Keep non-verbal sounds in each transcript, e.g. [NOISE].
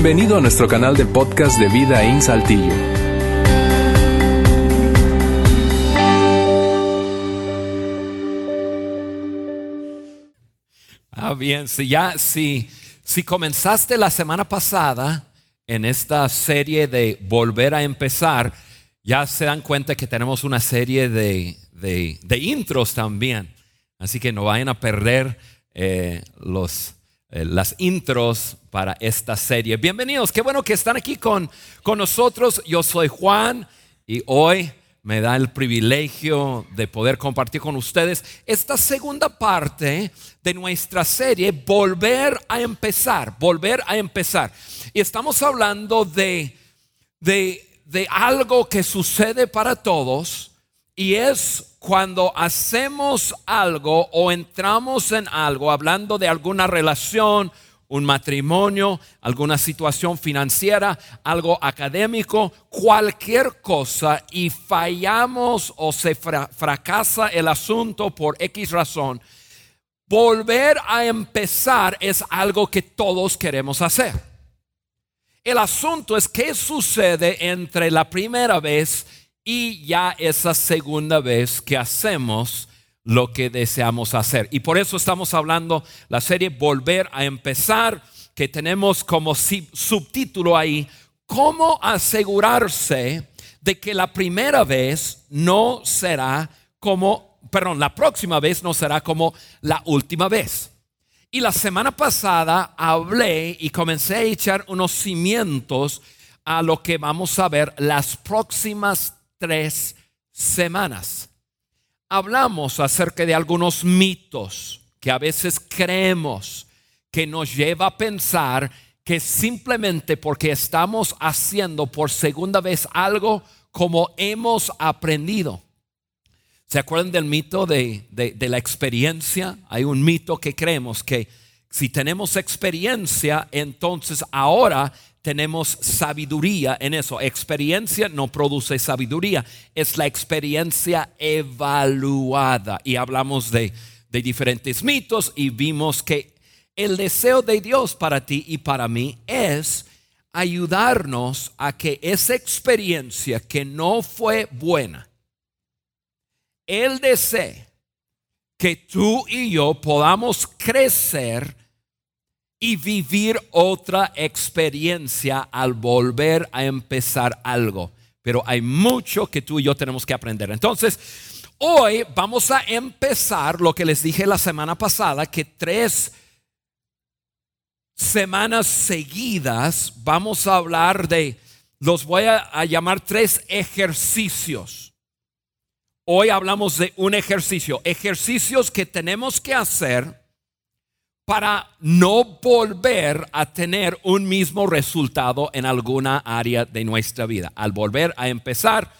Bienvenido a nuestro canal de podcast de Vida en Saltillo. Ah, bien, si ya, si, si comenzaste la semana pasada en esta serie de volver a empezar, ya se dan cuenta que tenemos una serie de, de, de intros también. Así que no vayan a perder eh, los, las intros para esta serie. Bienvenidos, qué bueno que están aquí con, con nosotros. Yo soy Juan y hoy me da el privilegio de poder compartir con ustedes esta segunda parte de nuestra serie, Volver a empezar, volver a empezar. Y estamos hablando de, de, de algo que sucede para todos y es cuando hacemos algo o entramos en algo, hablando de alguna relación, un matrimonio, alguna situación financiera, algo académico, cualquier cosa y fallamos o se fracasa el asunto por X razón, volver a empezar es algo que todos queremos hacer. El asunto es qué sucede entre la primera vez y ya esa segunda vez que hacemos lo que deseamos hacer. Y por eso estamos hablando la serie Volver a empezar, que tenemos como subtítulo ahí, cómo asegurarse de que la primera vez no será como, perdón, la próxima vez no será como la última vez. Y la semana pasada hablé y comencé a echar unos cimientos a lo que vamos a ver las próximas tres semanas. Hablamos acerca de algunos mitos que a veces creemos que nos lleva a pensar que simplemente porque estamos haciendo por segunda vez algo como hemos aprendido. ¿Se acuerdan del mito de, de, la experiencia? Hay un mito que creemos que si tenemos experiencia, entonces ahora tenemos sabiduría en eso. Experiencia no produce sabiduría, es la experiencia evaluada. Y hablamos de, diferentes mitos y vimos que el deseo de Dios para ti y para mí es ayudarnos a que esa experiencia que no fue buena, Él desea que tú y yo podamos crecer y vivir otra experiencia al volver a empezar algo. Pero hay mucho que tú y yo tenemos que aprender. Entonces, hoy vamos a empezar lo que les dije la semana pasada, que tres semanas seguidas vamos a hablar de, los voy a, llamar tres ejercicios. Hoy hablamos de un ejercicio, ejercicios que tenemos que hacer para no volver a tener un mismo resultado en alguna área de nuestra vida. Al volver a empezar,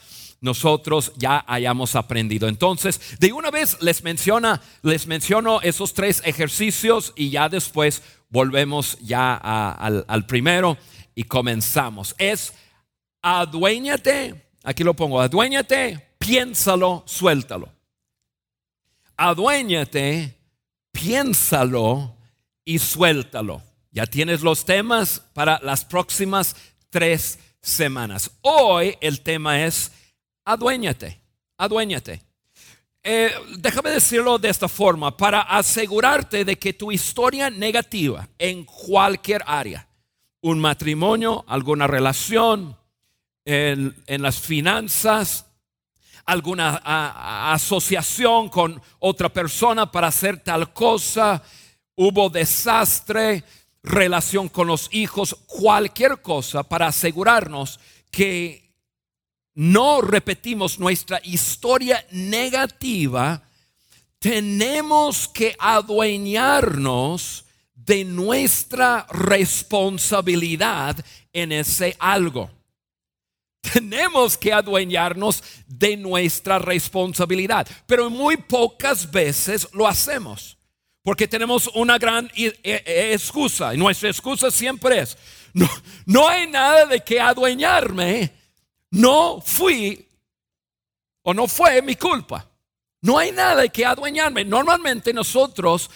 nosotros ya hayamos aprendido. Entonces, de una vez les menciona, les menciono esos tres ejercicios y ya después volvemos ya al, primero y comenzamos. Es aduéñate, aquí lo pongo, aduéñate, piénsalo, suéltalo. Aduéñate, piénsalo, y suéltalo. Ya tienes los temas para las próximas tres semanas. Hoy el tema es aduéñate, aduéñate. Eh, déjame decirlo de esta forma, para asegurarte de que tu historia negativa en cualquier área, un matrimonio, alguna relación, en, las finanzas, alguna asociación con otra persona para hacer tal cosa, hubo desastre, relación con los hijos, cualquier cosa para asegurarnos que no repetimos nuestra historia negativa, tenemos que adueñarnos de nuestra responsabilidad en ese algo. Tenemos que adueñarnos de nuestra responsabilidad, pero muy pocas veces lo hacemos. Porque tenemos una gran excusa. Y nuestra excusa siempre es, no, no hay nada de que adueñarme. No fui o no fue mi culpa. No hay nada de que adueñarme. Normalmente nosotros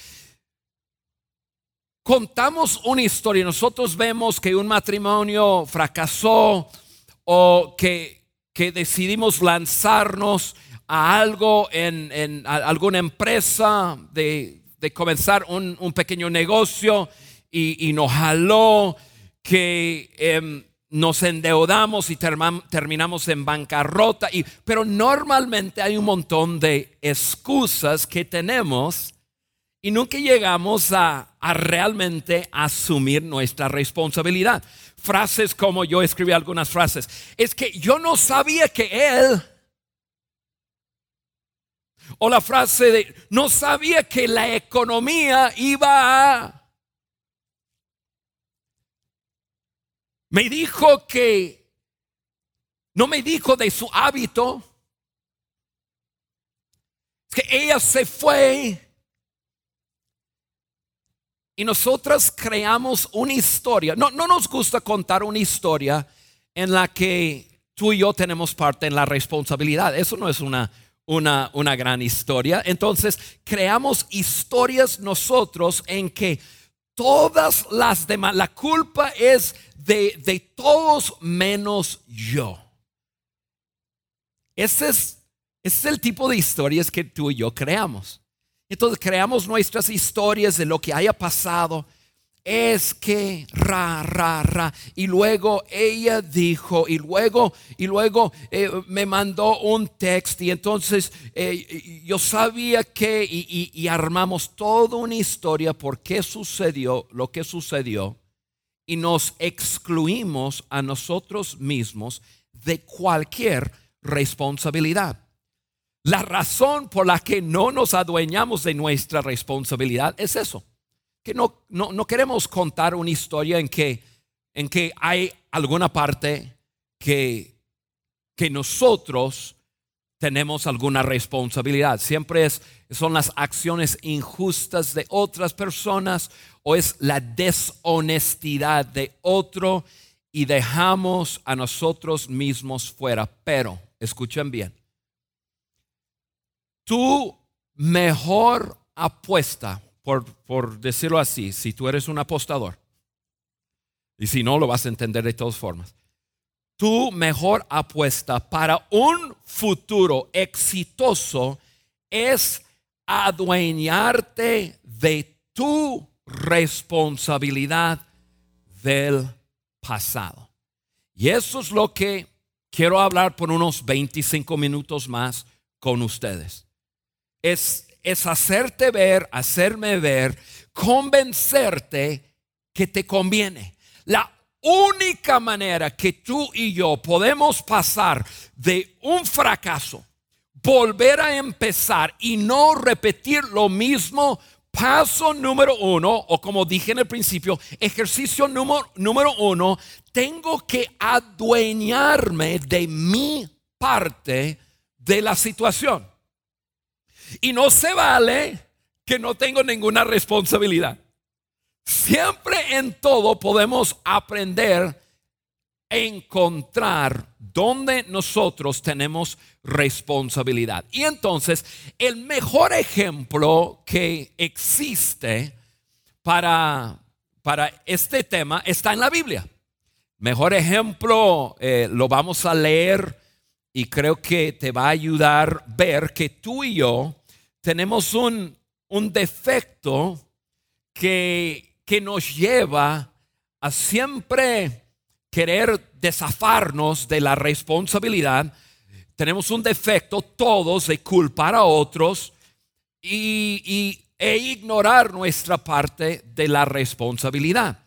contamos una historia, nosotros vemos que un matrimonio fracasó o que, que decidimos lanzarnos a algo en, alguna empresa, de, comenzar un, pequeño negocio y, nos jaló, que em, nos endeudamos y terminamos en bancarrota. Y, pero normalmente hay un montón de excusas que tenemos y nunca llegamos a, a, realmente asumir nuestra responsabilidad. Frases como yo escribí algunas frases. Es que yo no sabía que él o la frase de, no sabía que la economía iba a... Me dijo que, no me dijo de su hábito, que ella se fue. Y nosotras creamos una historia. No, no nos gusta contar una historia en la que tú y yo tenemos parte en la responsabilidad. Eso no es una una, una gran historia. Entonces, creamos historias nosotros en que todas las demás, la culpa es de, de todos menos yo. Ese es, ese es el tipo de historias que tú y yo creamos. Entonces creamos nuestras historias de lo que haya pasado es que ra, ra, ra. Y luego ella dijo, y luego, y luego eh, me mandó un texto, y entonces eh, yo sabía que, y, y, armamos toda una historia por qué sucedió lo que sucedió, y nos excluimos a nosotros mismos de cualquier responsabilidad. La razón por la que no nos adueñamos de nuestra responsabilidad es eso que no, no, queremos contar una historia en que, en que hay alguna parte que, que nosotros tenemos alguna responsabilidad. Siempre es, son las acciones injustas de otras personas o es la deshonestidad de otro y dejamos a nosotros mismos fuera. Pero, escuchen bien, tu mejor apuesta por, decirlo así, si tú eres un apostador, y si no, lo vas a entender de todas formas, tu mejor apuesta para un futuro exitoso es adueñarte de tu responsabilidad del pasado. Y eso es lo que quiero hablar por unos 25 minutos más con ustedes. Es es hacerte ver, hacerme ver, convencerte que te conviene. La única manera que tú y yo podemos pasar de un fracaso, volver a empezar y no repetir lo mismo, paso número uno, o como dije en el principio, ejercicio número, número uno, tengo que adueñarme de mi parte de la situación. Y no se vale que no tengo ninguna responsabilidad. Siempre en todo podemos aprender a encontrar donde nosotros tenemos responsabilidad. Y entonces, el mejor ejemplo que existe para, para este tema está en la Biblia. Mejor ejemplo, eh, lo vamos a leer y creo que te va a ayudar ver que tú y yo tenemos un, defecto que, que nos lleva a siempre querer desafarnos de la responsabilidad. Tenemos un defecto todos de culpar a otros y, e ignorar nuestra parte de la responsabilidad.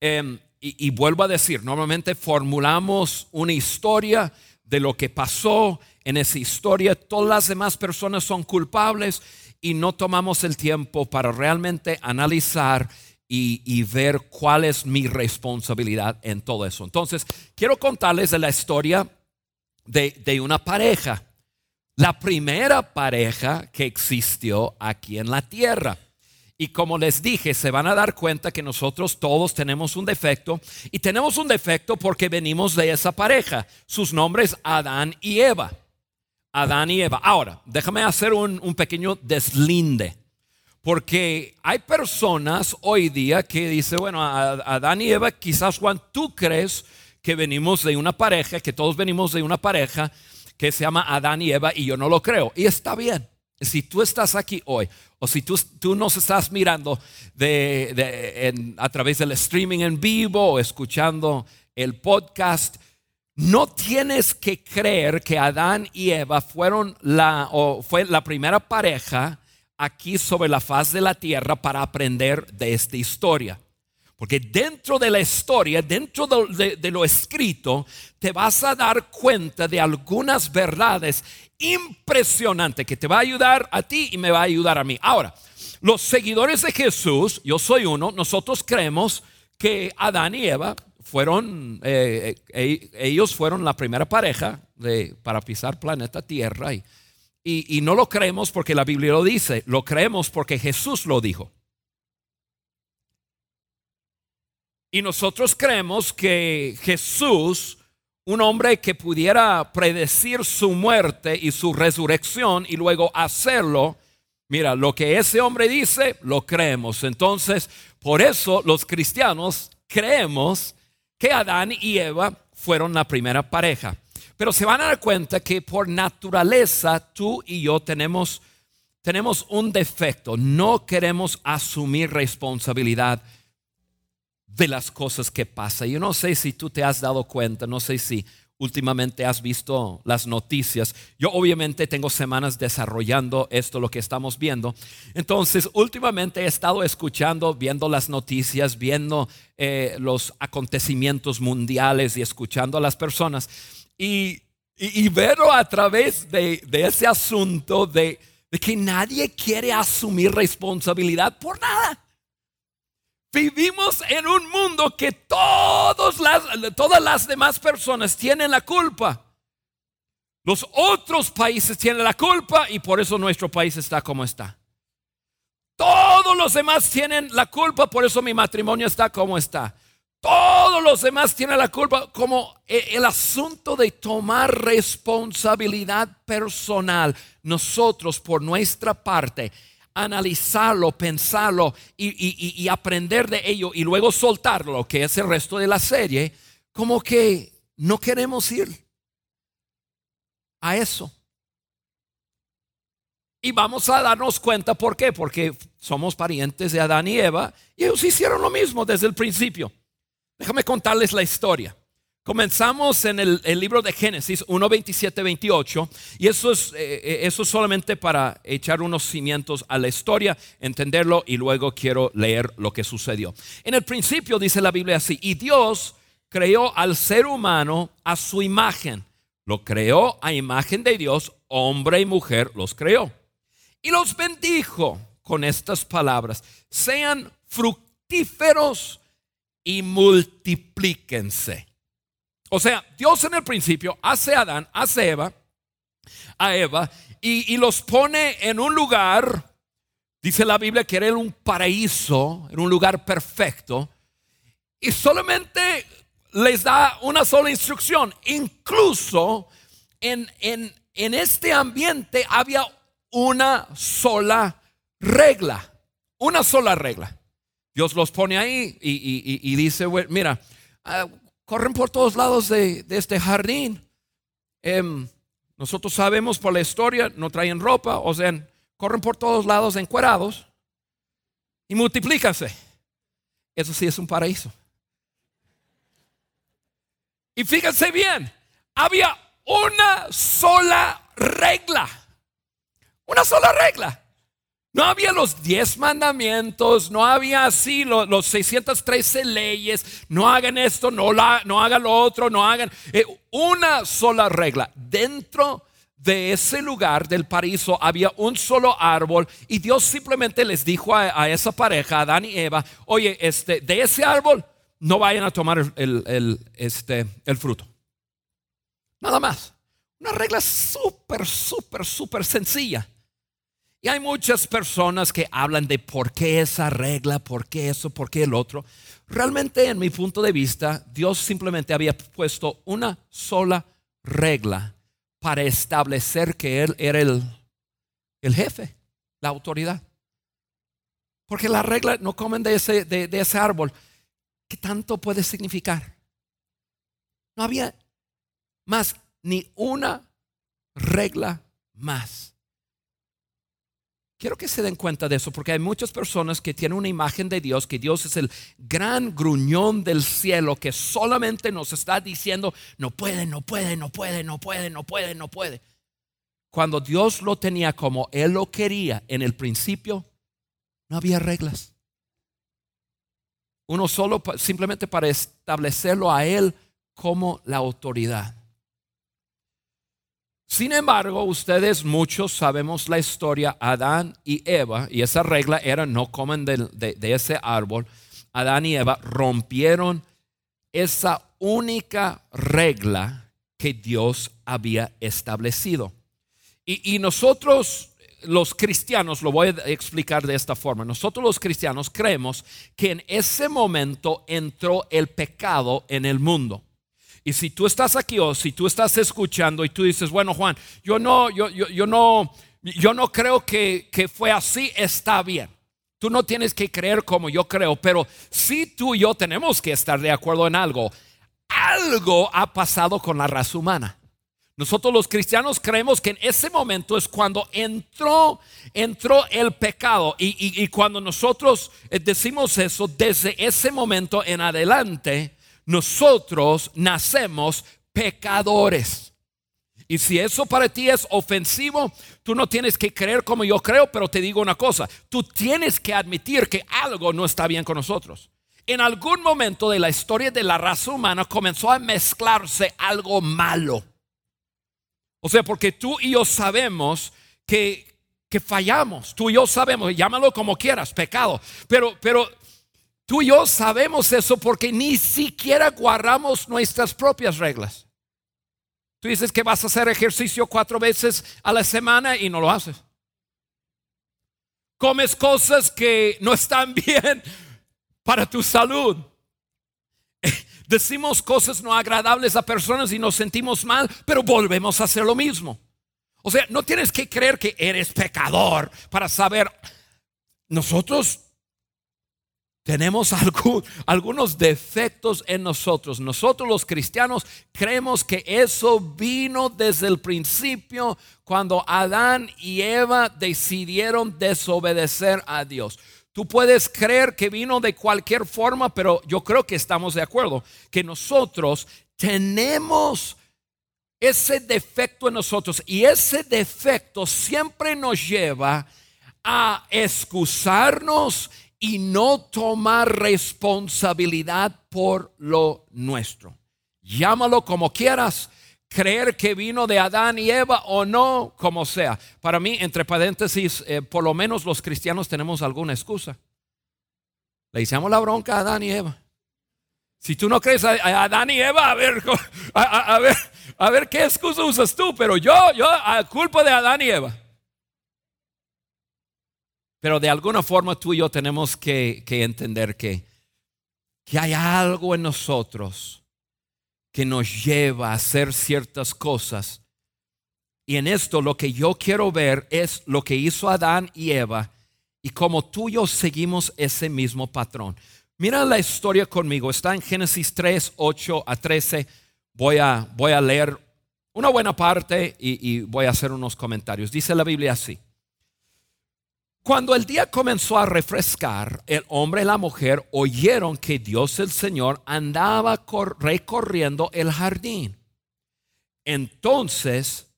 Em, y, vuelvo a decir, normalmente formulamos una historia de lo que pasó en esa historia, todas las demás personas son culpables y no tomamos el tiempo para realmente analizar y, ver cuál es mi responsabilidad en todo eso. Entonces, quiero contarles de la historia de, de una pareja, la primera pareja que existió aquí en la tierra. Y como les dije, se van a dar cuenta que nosotros todos tenemos un defecto y tenemos un defecto porque venimos de esa pareja. Sus nombres Adán y Eva. Adán y Eva. Ahora, déjame hacer un, pequeño deslinde. Porque hay personas hoy día que dicen, bueno, Adán y Eva, quizás Juan, tú crees que venimos de una pareja, que todos venimos de una pareja que se llama Adán y Eva y yo no lo creo. Y está bien. Si tú estás aquí hoy o si tú, tú nos estás mirando de, a través del streaming en vivo o escuchando el podcast, no tienes que creer que Adán y Eva fueron la, fue la primera pareja aquí sobre la faz de la tierra para aprender de esta historia. Porque dentro de la historia, dentro de, lo escrito, te vas a dar cuenta de algunas verdades impresionantes que te va a ayudar a ti y me va a ayudar a mí. Ahora, los seguidores de Jesús, yo soy uno, nosotros creemos que Adán y Eva fueron, eh, eh, ellos fueron la primera pareja de, para pisar planeta Tierra y, y no lo creemos porque la Biblia lo dice, lo creemos porque Jesús lo dijo. Y nosotros creemos que Jesús, un hombre que pudiera predecir su muerte y su resurrección y luego hacerlo, mira, lo que ese hombre dice, lo creemos. Entonces, por eso los cristianos creemos que Adán y Eva fueron la primera pareja. Pero se van a dar cuenta que por naturaleza tú y yo tenemos, tenemos un defecto. No queremos asumir responsabilidad de las cosas que pasan. Yo no sé si tú te has dado cuenta, no sé si últimamente has visto las noticias. Yo obviamente tengo semanas desarrollando esto, lo que estamos viendo. Entonces, últimamente he estado escuchando, viendo las noticias, viendo eh, los acontecimientos mundiales y escuchando a las personas. Y, y, veo a través de, ese asunto de que nadie quiere asumir responsabilidad por nada. Vivimos en un mundo que todas las, todas las demás personas tienen la culpa. Los otros países tienen la culpa y por eso nuestro país está como está. Todos los demás tienen la culpa, por eso mi matrimonio está como está. Todos los demás tienen la culpa, como e, el asunto de tomar responsabilidad personal. Nosotros, por nuestra parte, analizarlo, pensarlo y, aprender de ello y luego soltarlo, que es el resto de la serie, como que no queremos ir a eso. Y vamos a darnos cuenta por qué, porque somos parientes de Adán y Eva y ellos hicieron lo mismo desde el principio. Déjame contarles la historia. Comenzamos en el, libro de Génesis 1, 27, 28 y eso es, eh, eh, eso solamente para echar unos cimientos a la historia, entenderlo y luego quiero leer lo que sucedió. En el principio dice la Biblia así, y Dios creó al ser humano a su imagen, lo creó a imagen de Dios, hombre y mujer los creó. Y los bendijo con estas palabras, sean fructíferos y multiplíquense o sea, Dios en el principio hace a Adán, hace Eva, a Eva, y, los pone en un lugar, dice la Biblia que era un paraíso, en un lugar perfecto, y solamente les da una sola instrucción. Incluso en, en, este ambiente había una sola regla, una sola regla. Dios los pone ahí y, dice, mira, ah, corren por todos lados de, este jardín. Em, nosotros sabemos por la historia, no traen ropa, o sea, corren por todos lados encuerados y multiplícanse. Eso sí es un paraíso. Y fíjense bien, había una sola regla. Una sola regla. No había los diez mandamientos, no había así los, 613 leyes, no hagan esto, no, hagan lo otro, no hagan... Eh, una sola regla. Dentro de ese lugar del paraíso había un solo árbol y Dios simplemente les dijo a, esa pareja, Adán y Eva, oye, este, de ese árbol no vayan a tomar el, este, el fruto. Nada más. Una regla súper, súper, súper sencilla. Y hay muchas personas que hablan de por qué esa regla, por qué eso, por qué el otro. Realmente, en mi punto de vista, Dios simplemente había puesto una sola regla para establecer que Él era el, el jefe, la autoridad. Porque la regla no comen de ese, de, de ese árbol. ¿Qué tanto puede significar? No había más ni una regla más. Quiero que se den cuenta de eso porque hay muchas personas que tienen una imagen de Dios, que Dios es el gran gruñón del cielo que solamente nos está diciendo, no puede, no puede, no puede, no puede, no puede, no puede. Cuando Dios lo tenía como Él lo quería en el principio, no había reglas. Uno solo simplemente para establecerlo a Él como la autoridad. Sin embargo, ustedes muchos sabemos la historia, Adán y Eva, y esa regla era no comen de, ese árbol. Adán y Eva rompieron esa única regla que Dios había establecido. Y, nosotros, los cristianos, lo voy a explicar de esta forma, nosotros los cristianos creemos que en ese momento entró el pecado en el mundo. Y si tú estás aquí o si tú estás escuchando y tú dices, bueno Juan, yo no, yo, yo, no, yo no creo que, que fue así, está bien. Tú no tienes que creer como yo creo, pero si tú y yo tenemos que estar de acuerdo en algo. Algo ha pasado con la raza humana. Nosotros los cristianos creemos que en ese momento es cuando entró, entró el pecado. Y, y, y cuando nosotros eh, decimos eso, desde ese momento en adelante, nosotros nacemos pecadores. Y si eso para ti es ofensivo, tú no tienes que creer como yo creo, pero te digo una cosa, tú tienes que admitir que algo no está bien con nosotros. En algún momento de la historia de la raza humana comenzó a mezclarse algo malo. O sea, porque tú y yo sabemos que, que fallamos, tú y yo sabemos, llámalo como quieras, pecado, pero, pero Tú y yo sabemos eso porque ni siquiera guardamos nuestras propias reglas. Tú dices que vas a hacer ejercicio cuatro veces a la semana y no lo haces. Comes cosas que no están [LAUGHS] bien para tu salud. [LAUGHS] Decimos cosas no agradables a personas y nos sentimos mal, pero volvemos a hacer lo mismo. O sea, no tienes que creer que eres pecador para saber. Nosotros tenemos [LAUGHS] algunos defectos en nosotros. Nosotros los cristianos creemos que eso vino desde el principio cuando Adán y Eva decidieron desobedecer a Dios. Tú puedes creer que vino de cualquier forma, pero yo creo que estamos de acuerdo que nosotros tenemos ese defecto en nosotros y ese defecto siempre nos lleva a excusarnos y no tomar responsabilidad por lo nuestro. Llámalo como quieras, creer que vino de Adán y Eva o no, como sea. Para mí, entre paréntesis, eh, por lo menos los cristianos tenemos alguna excusa. Le hicimos la bronca a Adán y Eva. Si tú no crees a, Adán y Eva, a ver, [LAUGHS] a, ver, a ver qué excusa usas tú, pero yo, yo, a culpa de Adán y Eva. Pero de alguna forma tú y yo tenemos que, entender que, que hay algo en nosotros que nos lleva a hacer ciertas cosas. Y en esto lo que yo quiero ver es lo que hizo Adán y Eva y como tú y yo seguimos ese mismo patrón. Mira la historia conmigo, está en Génesis 3, 8 a 13. Voy a, voy a leer una buena parte y, y voy a hacer unos comentarios. Dice la Biblia así. Cuando el día comenzó a refrescar, el hombre y la mujer oyeron que Dios el Señor andaba recorriendo el jardín. Entonces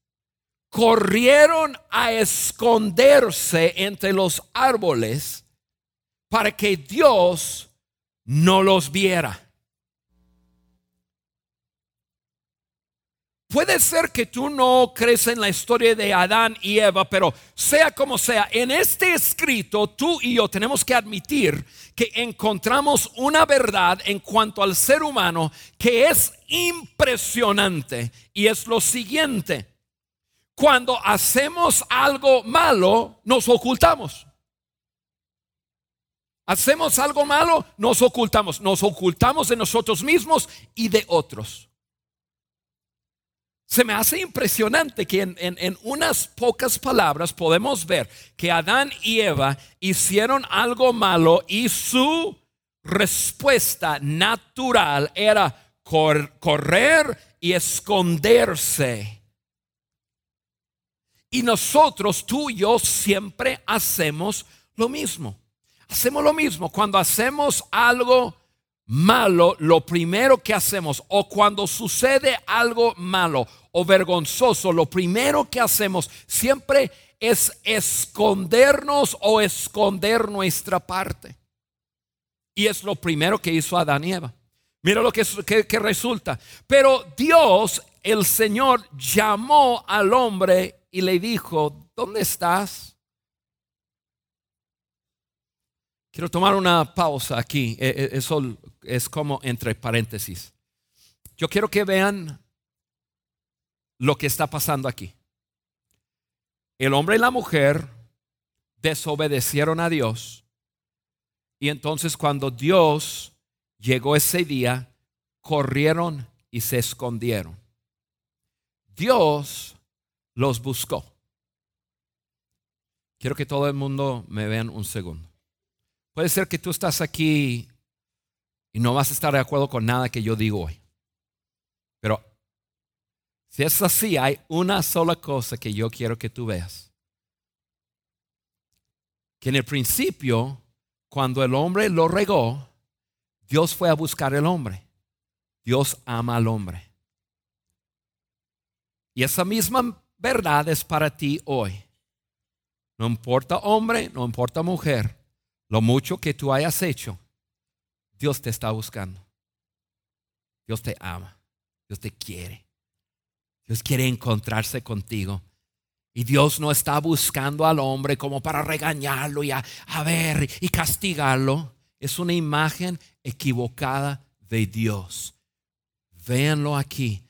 corrieron a esconderse entre los árboles para que Dios no los viera. Puede ser que tú no crees en la historia de Adán y Eva, pero sea como sea, en este escrito tú y yo tenemos que admitir que encontramos una verdad en cuanto al ser humano que es impresionante y es lo siguiente. Cuando hacemos algo malo, nos ocultamos. Hacemos algo malo, nos ocultamos. Nos ocultamos de nosotros mismos y de otros. Se me hace impresionante que en, en, unas pocas palabras podemos ver que Adán y Eva hicieron algo malo y su respuesta natural era correr y esconderse. Y nosotros, tú y yo, siempre hacemos lo mismo. Hacemos lo mismo. Cuando hacemos algo malo, lo primero que hacemos, o cuando sucede algo malo o vergonzoso, lo primero que hacemos siempre es escondernos o esconder nuestra parte. Y es lo primero que hizo Adán y Eva. Mira lo que, que, resulta. Pero Dios, el Señor, llamó al hombre y le dijo, ¿dónde estás? Quiero tomar una pausa aquí. E, e, eso es como entre paréntesis. Yo quiero que vean lo que está pasando aquí. El hombre y la mujer desobedecieron a Dios. Y entonces cuando Dios llegó ese día, corrieron y se escondieron. Dios los buscó. Quiero que todo el mundo me vean un segundo. Puede ser que tú estás aquí y no vas a estar de acuerdo con nada que yo digo hoy. Pero si es así, hay una sola cosa que yo quiero que tú veas. Que en el principio, cuando el hombre lo regó, Dios fue a buscar al hombre. Dios ama al hombre. Y esa misma verdad es para ti hoy. No importa hombre, no importa mujer, lo mucho que tú hayas hecho, Dios te está buscando. Dios te ama. Dios te quiere. Dios quiere encontrarse contigo. Y Dios no está buscando al hombre como para regañarlo y a, ver y castigarlo. Es una imagen equivocada de Dios. Véanlo aquí.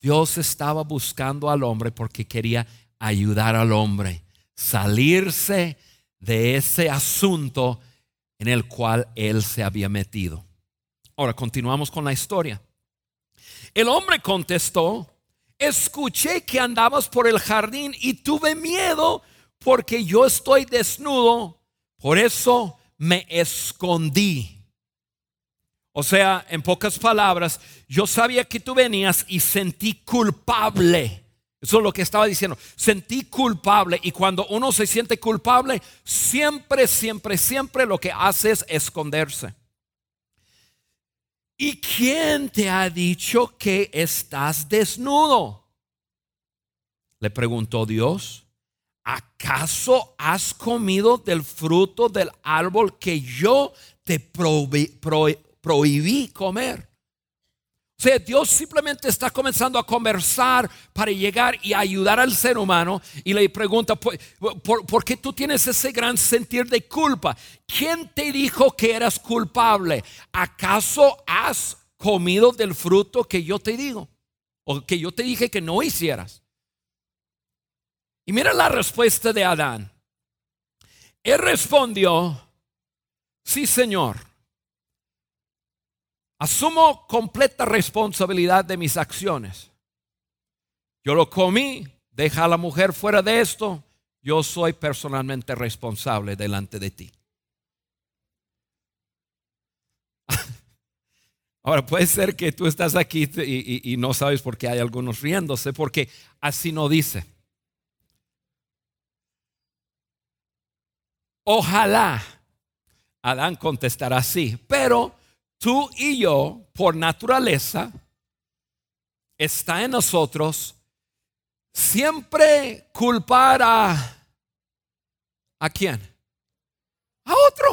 Dios estaba buscando al hombre porque quería ayudar al hombre, salirse de ese asunto en el cual él se había metido. Ahora continuamos con la historia. El hombre contestó, escuché que andabas por el jardín y tuve miedo porque yo estoy desnudo, por eso me escondí. O sea, en pocas palabras, yo sabía que tú venías y sentí culpable eso es lo que estaba diciendo. Sentí culpable y cuando uno se siente culpable, siempre, siempre, siempre lo que hace es esconderse. ¿Y quién te ha dicho que estás desnudo? Le preguntó Dios. ¿Acaso has comido del fruto del árbol que yo te prohibí comer? O sea, Dios simplemente está comenzando a conversar para llegar y ayudar al ser humano y le pregunta, ¿por, qué tú tienes ese gran sentir de culpa? ¿Quién te dijo que eras culpable? ¿Acaso has comido del fruto que yo te digo? O que yo te dije que no hicieras. Y mira la respuesta de Adán. Él respondió, sí Señor. Asumo completa responsabilidad de mis acciones. Yo lo comí, deja a la mujer fuera de esto, yo soy personalmente responsable delante de ti. [LAUGHS] Ahora puede ser que tú estás aquí y, no sabes por qué hay algunos riéndose, porque así no dice. Ojalá Adán contestará así, pero tú y yo, por naturaleza, está en nosotros siempre culpar a... ¿A quién? A otro.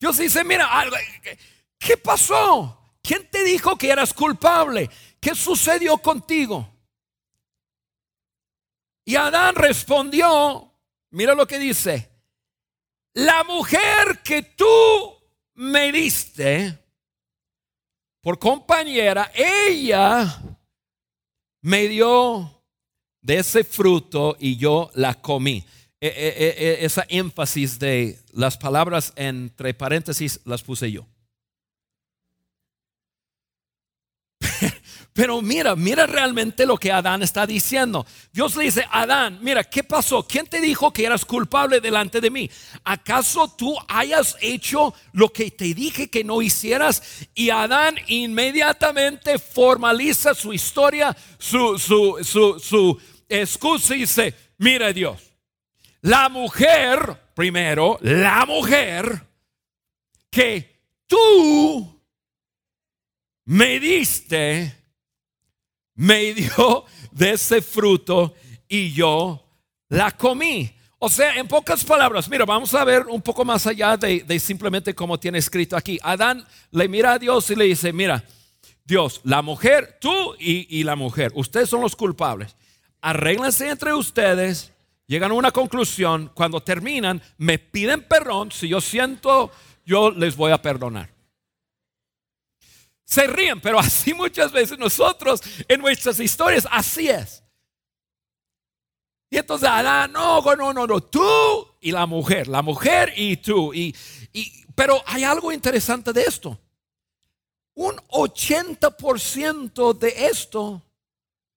Dios dice, mira, ¿qué pasó? ¿Quién te dijo que eras culpable? ¿Qué sucedió contigo? Y Adán respondió, mira lo que dice, la mujer que tú me diste por compañera, ella me dio de ese fruto y yo la comí. E, e, e, esa énfasis de las palabras entre paréntesis las puse yo. Pero mira, mira realmente lo que Adán está diciendo. Dios le dice, Adán, mira, ¿qué pasó? ¿Quién te dijo que eras culpable delante de mí? ¿Acaso tú hayas hecho lo que te dije que no hicieras? Y Adán inmediatamente formaliza su historia, su, su, su, su excusa y dice, mira Dios, la mujer, primero, la mujer que tú me diste, me dio de ese fruto y yo la comí. O sea, en pocas palabras, mira, vamos a ver un poco más allá de, simplemente como tiene escrito aquí. Adán le mira a Dios y le dice, mira, Dios, la mujer, tú y, y la mujer, ustedes son los culpables. Arréglense entre ustedes, llegan a una conclusión, cuando terminan, me piden perdón, si yo siento, yo les voy a perdonar se ríen, pero así muchas veces nosotros en nuestras historias, así es. Y entonces, ah, no, no, no, no, tú y la mujer, la mujer y tú. Y, y, pero hay algo interesante de esto. Un 80% de esto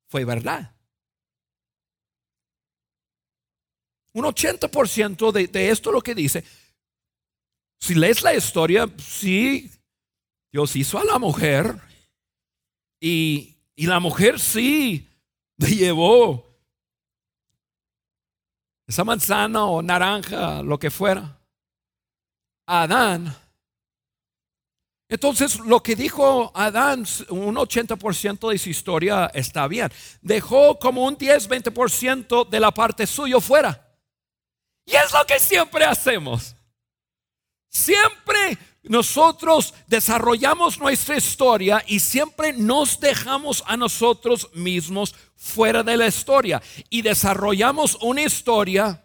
fue verdad. Un 80% de, de esto lo que dice. Si lees la historia, sí, Dios hizo a la mujer y, la mujer sí le llevó esa manzana o naranja, lo que fuera, Adán. Entonces, lo que dijo Adán, un 80% de su historia está bien. Dejó como un 10, 20% de la parte suya fuera. Y es lo que siempre hacemos. Siempre nosotros desarrollamos nuestra historia y siempre nos dejamos a nosotros mismos fuera de la historia. Y desarrollamos una historia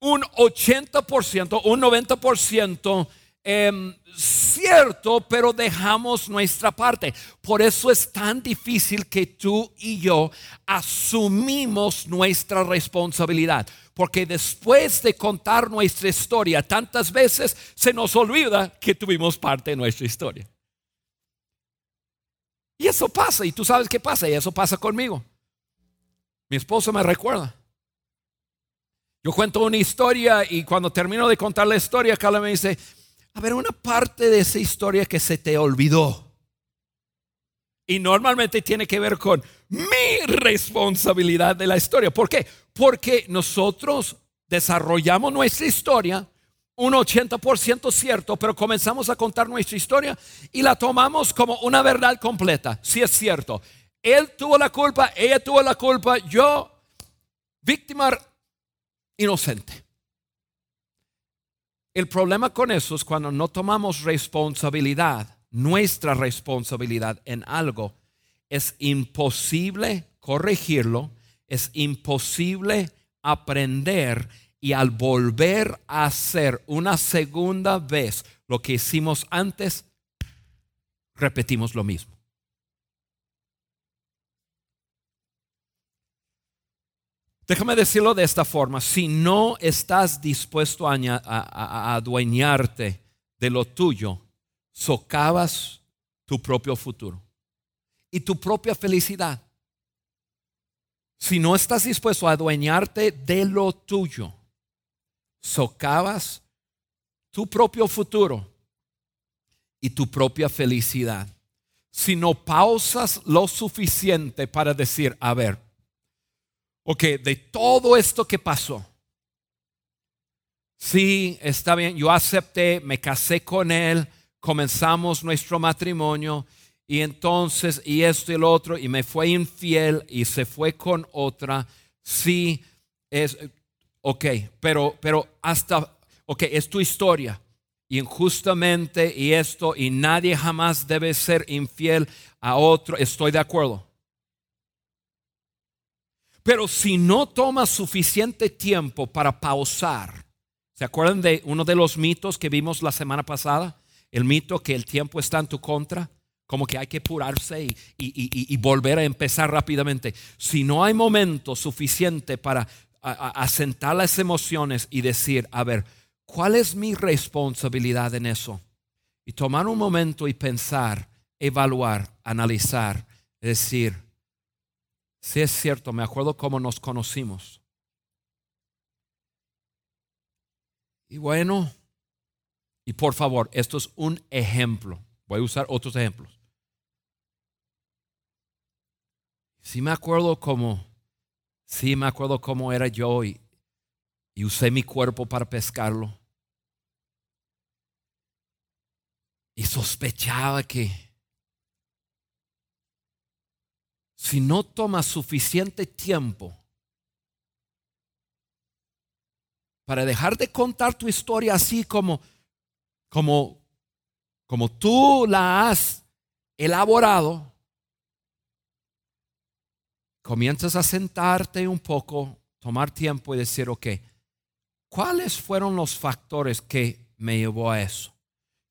un 80%, un 90% eh, cierto, pero dejamos nuestra parte. Por eso es tan difícil que tú y yo asumimos nuestra responsabilidad. Porque después de contar nuestra historia tantas veces, se nos olvida que tuvimos parte de nuestra historia. Y eso pasa, y tú sabes qué pasa, y eso pasa conmigo. Mi esposo me recuerda. Yo cuento una historia y cuando termino de contar la historia, Carla me dice, a ver, una parte de esa historia que se te olvidó. Y normalmente tiene que ver con mi responsabilidad de la historia. ¿Por qué? Porque nosotros desarrollamos nuestra historia, un 80% cierto, pero comenzamos a contar nuestra historia y la tomamos como una verdad completa. Si es cierto, él tuvo la culpa, ella tuvo la culpa, yo, víctima inocente. El problema con eso es cuando no tomamos responsabilidad, nuestra responsabilidad en algo. Es imposible corregirlo, es imposible aprender y al volver a hacer una segunda vez lo que hicimos antes, repetimos lo mismo. Déjame decirlo de esta forma, si no estás dispuesto a, adueñarte de lo tuyo, socavas tu propio futuro y tu propia felicidad. Si no estás dispuesto a adueñarte de lo tuyo, socavas tu propio futuro y tu propia felicidad. Si no pausas lo suficiente para decir, a ver, ok, de todo esto que pasó, sí, está bien, yo acepté, me casé con él, comenzamos nuestro matrimonio y entonces, y esto y lo otro, y me fue infiel y se fue con otra, sí, es, ok, pero, pero hasta, ok, es tu historia. Injustamente y esto, y nadie jamás debe ser infiel a otro, estoy de acuerdo. Pero si no tomas suficiente tiempo para pausar, ¿se acuerdan de uno de los mitos que vimos la semana pasada? El mito que el tiempo está en tu contra, como que hay que apurarse y, volver a empezar rápidamente. Si no hay momento suficiente para asentar las emociones y decir, a ver, ¿cuál es mi responsabilidad en eso? Y tomar un momento y pensar, evaluar, analizar, decir, si es cierto, me acuerdo cómo nos conocimos. Y bueno, y por favor, esto es un ejemplo. Voy a usar otros ejemplos. Sí me acuerdo cómo, sí me acuerdo cómo era yo y, y usé mi cuerpo para pescarlo. Y sospechaba que si no tomas suficiente tiempo para dejar de contar tu historia así como, como, como tú la has elaborado, comienzas a sentarte un poco, tomar tiempo y decir, ok, ¿cuáles fueron los factores que me llevó a eso?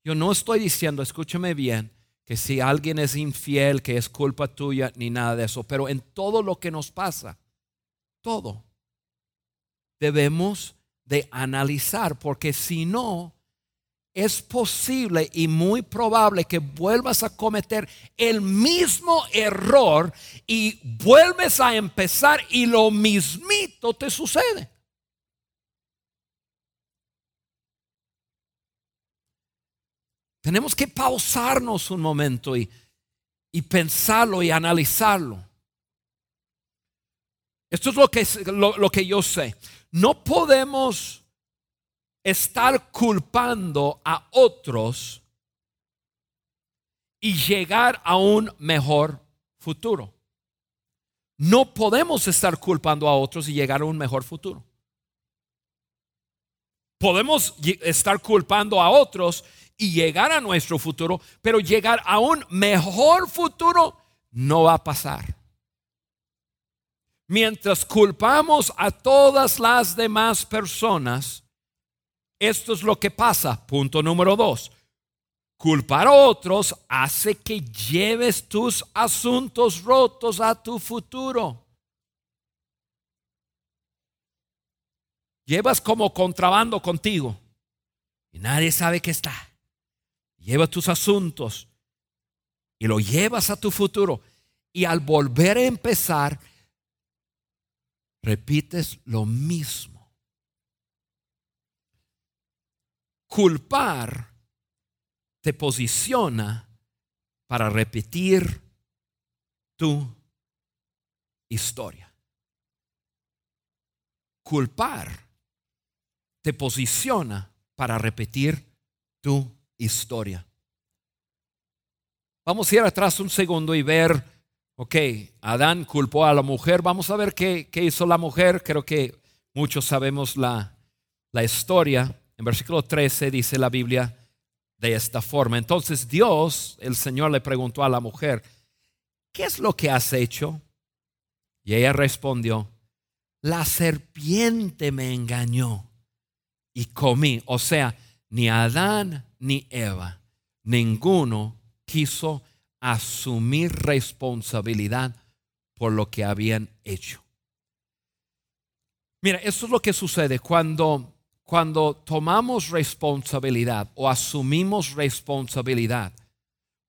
Yo no estoy diciendo, escúchame bien, que si alguien es infiel, que es culpa tuya, ni nada de eso. Pero en todo lo que nos pasa, todo, debemos de analizar, porque si no, es posible y muy probable que vuelvas a cometer el mismo error y vuelves a empezar y lo mismito te sucede. Tenemos que pausarnos un momento y, y pensarlo y analizarlo. Esto es lo que, lo, lo que yo sé. No podemos estar culpando a otros y llegar a un mejor futuro. No podemos estar culpando a otros y llegar a un mejor futuro. Podemos estar culpando a otros y llegar a nuestro futuro, pero llegar a un mejor futuro no va a pasar. Mientras culpamos a todas las demás personas, esto es lo que pasa. Punto número dos. Culpar a otros hace que lleves tus asuntos rotos a tu futuro. Llevas como contrabando contigo y nadie sabe que está llevas tus asuntos y lo llevas a tu futuro. Y al volver a empezar, repites lo mismo. Culpar te posiciona para repetir tu historia. Culpar te posiciona para repetir tu historia. Vamos a ir atrás un segundo y ver, ok, Adán culpó a la mujer, vamos a ver qué, hizo la mujer, creo que muchos sabemos la, la historia. En versículo 13 dice la Biblia de esta forma. Entonces Dios, el Señor le preguntó a la mujer, ¿qué es lo que has hecho? Y ella respondió, la serpiente me engañó y comí. O sea, ni Adán ni Eva, ninguno quiso asumir responsabilidad por lo que habían hecho. Mira, esto es lo que sucede cuando, cuando tomamos responsabilidad o asumimos responsabilidad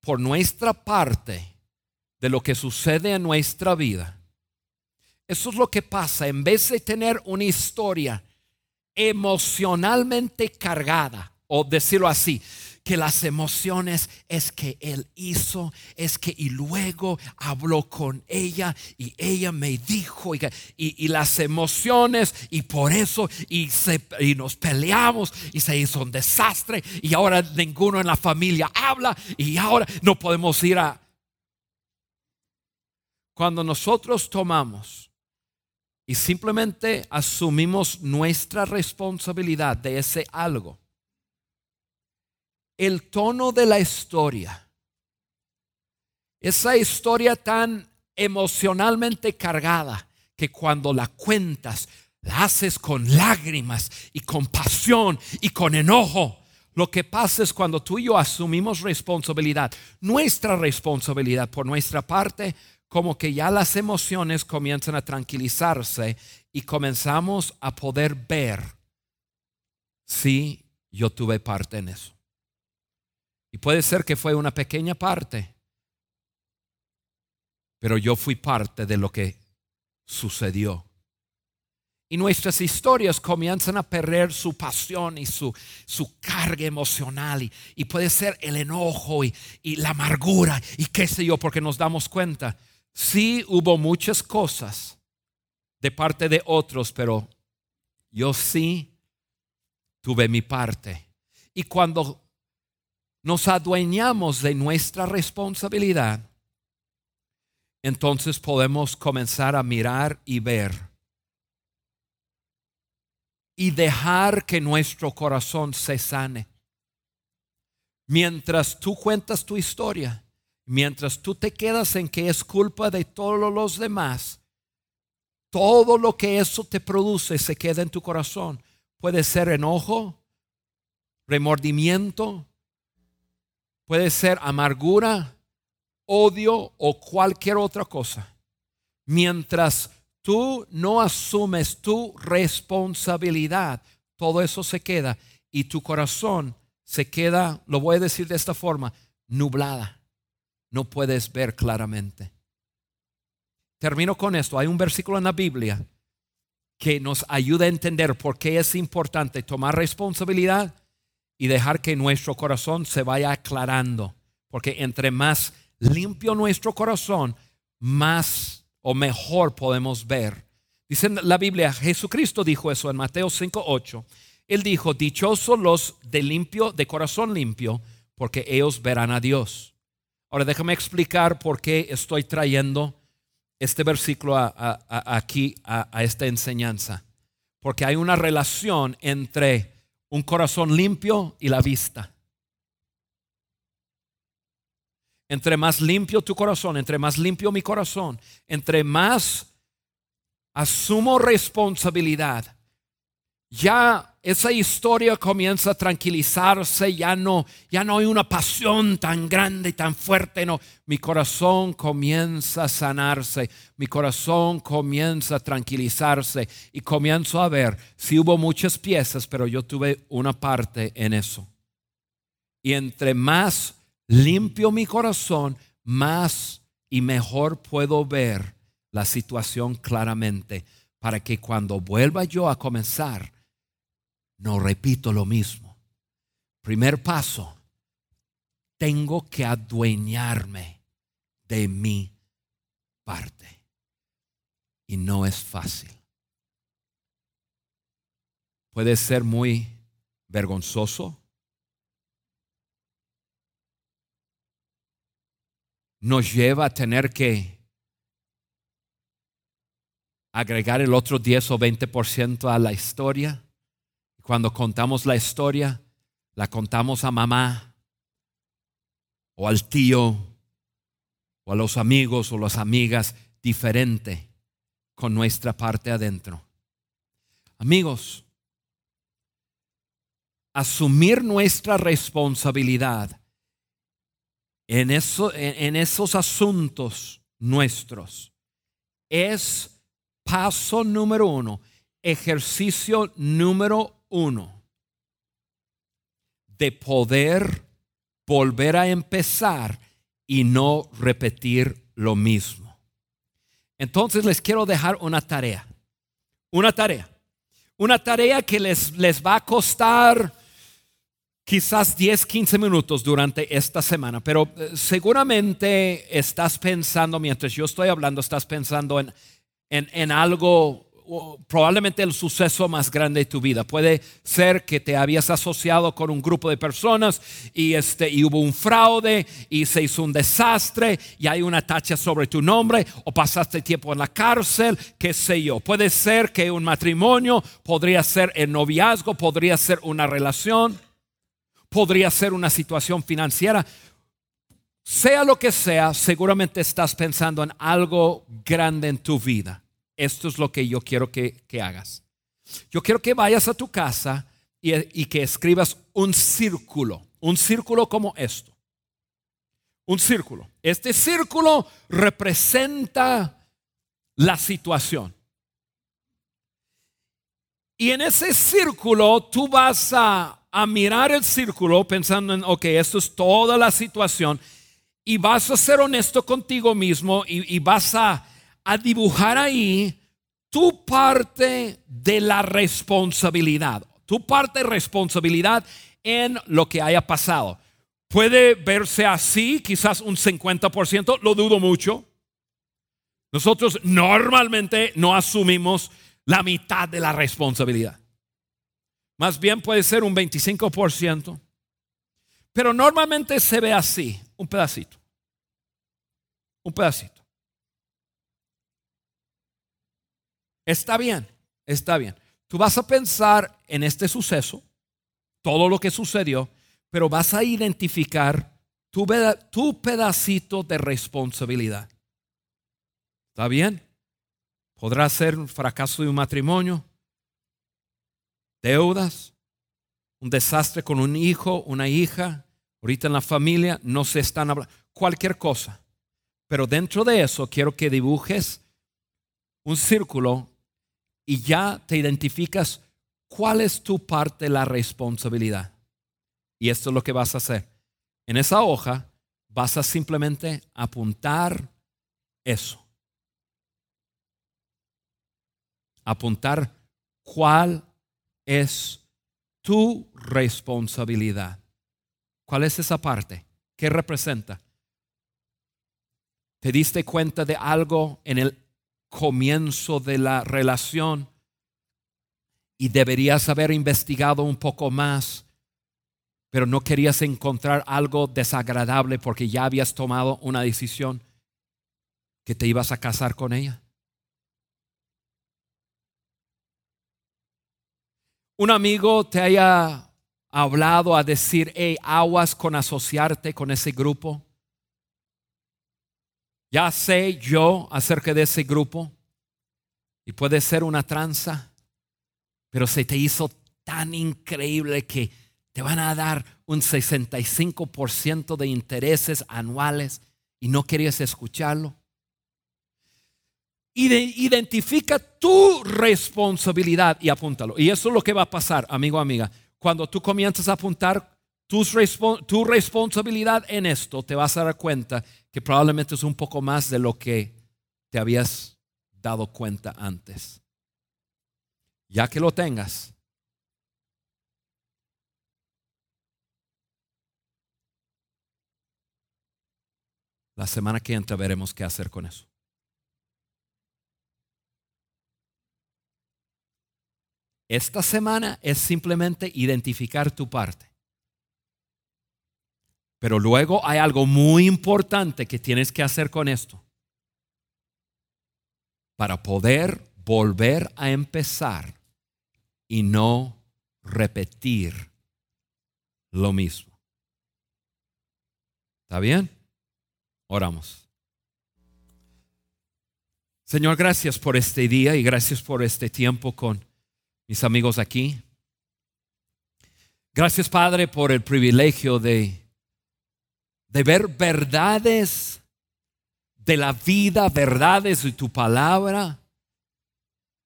por nuestra parte de lo que sucede en nuestra vida. Eso es lo que pasa. En vez de tener una historia emocionalmente cargada, o decirlo así, que las emociones es que él hizo, es que y luego habló con ella y ella me dijo y, y, las emociones y por eso y, se, y nos peleamos y se hizo un desastre y ahora ninguno en la familia habla y ahora no podemos ir a... Cuando nosotros tomamos y simplemente asumimos nuestra responsabilidad de ese algo. El tono de la historia, esa historia tan emocionalmente cargada que cuando la cuentas, la haces con lágrimas y con pasión y con enojo. Lo que pasa es cuando tú y yo asumimos responsabilidad, nuestra responsabilidad por nuestra parte, como que ya las emociones comienzan a tranquilizarse y comenzamos a poder ver si yo tuve parte en eso. Puede ser que fue una pequeña parte, pero yo fui parte de lo que sucedió. Y nuestras historias comienzan a perder su pasión y su, su carga emocional. Y, y, puede ser el enojo y, y la amargura y qué sé yo, porque nos damos cuenta. Sí hubo muchas cosas de parte de otros, pero yo sí tuve mi parte. Y cuando nos adueñamos de nuestra responsabilidad, entonces podemos comenzar a mirar y ver y dejar que nuestro corazón se sane. Mientras tú cuentas tu historia, mientras tú te quedas en que es culpa de todos los demás, todo lo que eso te produce se queda en tu corazón. Puede ser enojo, remordimiento, puede ser amargura, odio o cualquier otra cosa. Mientras tú no asumes tu responsabilidad, todo eso se queda y tu corazón se queda, lo voy a decir de esta forma, nublada. No puedes ver claramente. Termino con esto. Hay un versículo en la Biblia que nos ayuda a entender por qué es importante tomar responsabilidad y dejar que nuestro corazón se vaya aclarando. Porque entre más limpio nuestro corazón, más o mejor podemos ver. Dice la Biblia, Jesucristo dijo eso en Mateo 5:8. Él dijo, dichosos los de limpio, de corazón limpio, porque ellos verán a Dios. Ahora déjame explicar por qué estoy trayendo este versículo aquí a esta enseñanza. Porque hay una relación entre un corazón limpio y la vista. entre más limpio tu corazón, entre más limpio mi corazón, entre más asumo responsabilidad, ya esa historia comienza a tranquilizarse, ya no, ya no hay una pasión tan grande y tan fuerte, no, mi corazón comienza a sanarse, mi corazón comienza a tranquilizarse y comienzo a ver si hubo muchas piezas, pero yo tuve una parte en eso. Y entre más limpio mi corazón, más y mejor puedo ver la situación claramente para que cuando vuelva yo a comenzar, no repito lo mismo. Primer paso, tengo que adueñarme de mi parte. Y no es fácil. Puede ser muy vergonzoso, nos lleva a tener que agregar el otro 10 o 20% a la historia. Cuando contamos la historia, la contamos a mamá o al tío o a los amigos o las amigas diferente con nuestra parte adentro. Amigos, asumir nuestra responsabilidad en, eso, en, esos asuntos nuestros es paso número uno, ejercicio número uno de poder volver a empezar y no repetir lo mismo. Entonces les quiero dejar una tarea, una tarea, una tarea que les, les va a costar quizás 10, 15 minutos durante esta semana, pero eh, seguramente estás pensando, mientras yo estoy hablando, estás pensando en, en, algo probablemente el suceso más grande de tu vida. Puede ser que te habías asociado con un grupo de personas y, este, y hubo un fraude y se hizo un desastre y hay una tacha sobre tu nombre o pasaste tiempo en la cárcel, qué sé yo. Puede ser que un matrimonio, podría ser el noviazgo, podría ser una relación podría ser una situación financiera. Sea lo que sea, seguramente estás pensando en algo grande en tu vida. Esto es lo que yo quiero que, hagas. Yo quiero que vayas a tu casa y, y que escribas un círculo, un círculo como esto. Un círculo. Este círculo representa la situación. Y en ese círculo tú vas a a mirar el círculo pensando en, ok, esto es toda la situación. y vas a ser honesto contigo mismo y, y vas a, a dibujar ahí tu parte de la responsabilidad, tu parte de responsabilidad en lo que haya pasado. Puede verse así, quizás un 50%, lo dudo mucho. Nosotros normalmente no asumimos la mitad de la responsabilidad. Más bien puede ser un 25%. Pero normalmente se ve así, un pedacito. Un pedacito. Está bien, está bien. Tú vas a pensar en este suceso, todo lo que sucedió, pero vas a identificar tu, pedacito de responsabilidad. ¿Está bien? Podrá ser un fracaso de un matrimonio, deudas, un desastre con un hijo, una hija, ahorita en la familia no se están hablando, cualquier cosa. Pero dentro de eso quiero que dibujes un círculo y ya te identificas cuál es tu parte de la responsabilidad. Y esto es lo que vas a hacer. En esa hoja vas a simplemente apuntar eso. Apuntar cuál es tu responsabilidad. ¿Cuál es esa parte? ¿Qué representa? ¿Te diste cuenta de algo en el comienzo de la relación y deberías haber investigado un poco más pero no querías encontrar algo desagradable porque ya habías tomado una decisión que te ibas a casar con ella. Un amigo te haya hablado a decir, hey, aguas con asociarte con ese grupo. Ya sé yo acerca de ese grupo y puede ser una tranza, pero se te hizo tan increíble que te van a dar un 65% de intereses anuales y no querías escucharlo. Identifica tu responsabilidad y apúntalo. Y eso es lo que va a pasar, amigo, amiga. Cuando tú comienzas a apuntar tu, responsabilidad en esto, te vas a dar cuenta probablemente es un poco más de lo que te habías dado cuenta antes. Ya que lo tengas, La semana que entra veremos qué hacer con eso. Esta semana es simplemente identificar tu parte. Pero luego hay algo muy importante que tienes que hacer con esto. Para poder volver a empezar y no repetir lo mismo. ¿Está bien? Oramos. Señor, gracias por este día y gracias por este tiempo con mis amigos aquí. Gracias, Padre, por el privilegio de, de ver verdades de la vida, verdades de tu palabra,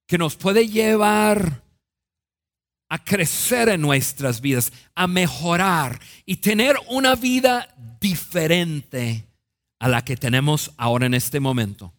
que nos puede llevar a crecer en nuestras vidas, a mejorar y tener una vida diferente a la que tenemos ahora en este momento.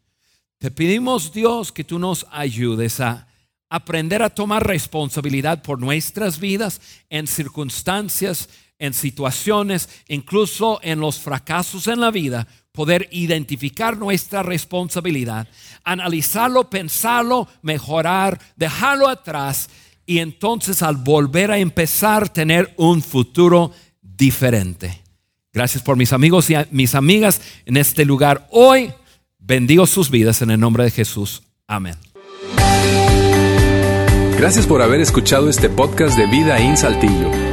Te pedimos, Dios, que tú nos ayudes a aprender a tomar responsabilidad por nuestras vidas en circunstancias, en situaciones, incluso en los fracasos en la vida, poder identificar nuestra responsabilidad, analizarlo, pensarlo, mejorar, dejarlo atrás y entonces al volver a empezar tener un futuro diferente. Gracias por mis amigos y mis amigas en este lugar hoy. Bendigo sus vidas en el nombre de Jesús. Amén. Gracias por haber escuchado este podcast de Vida en Saltillo.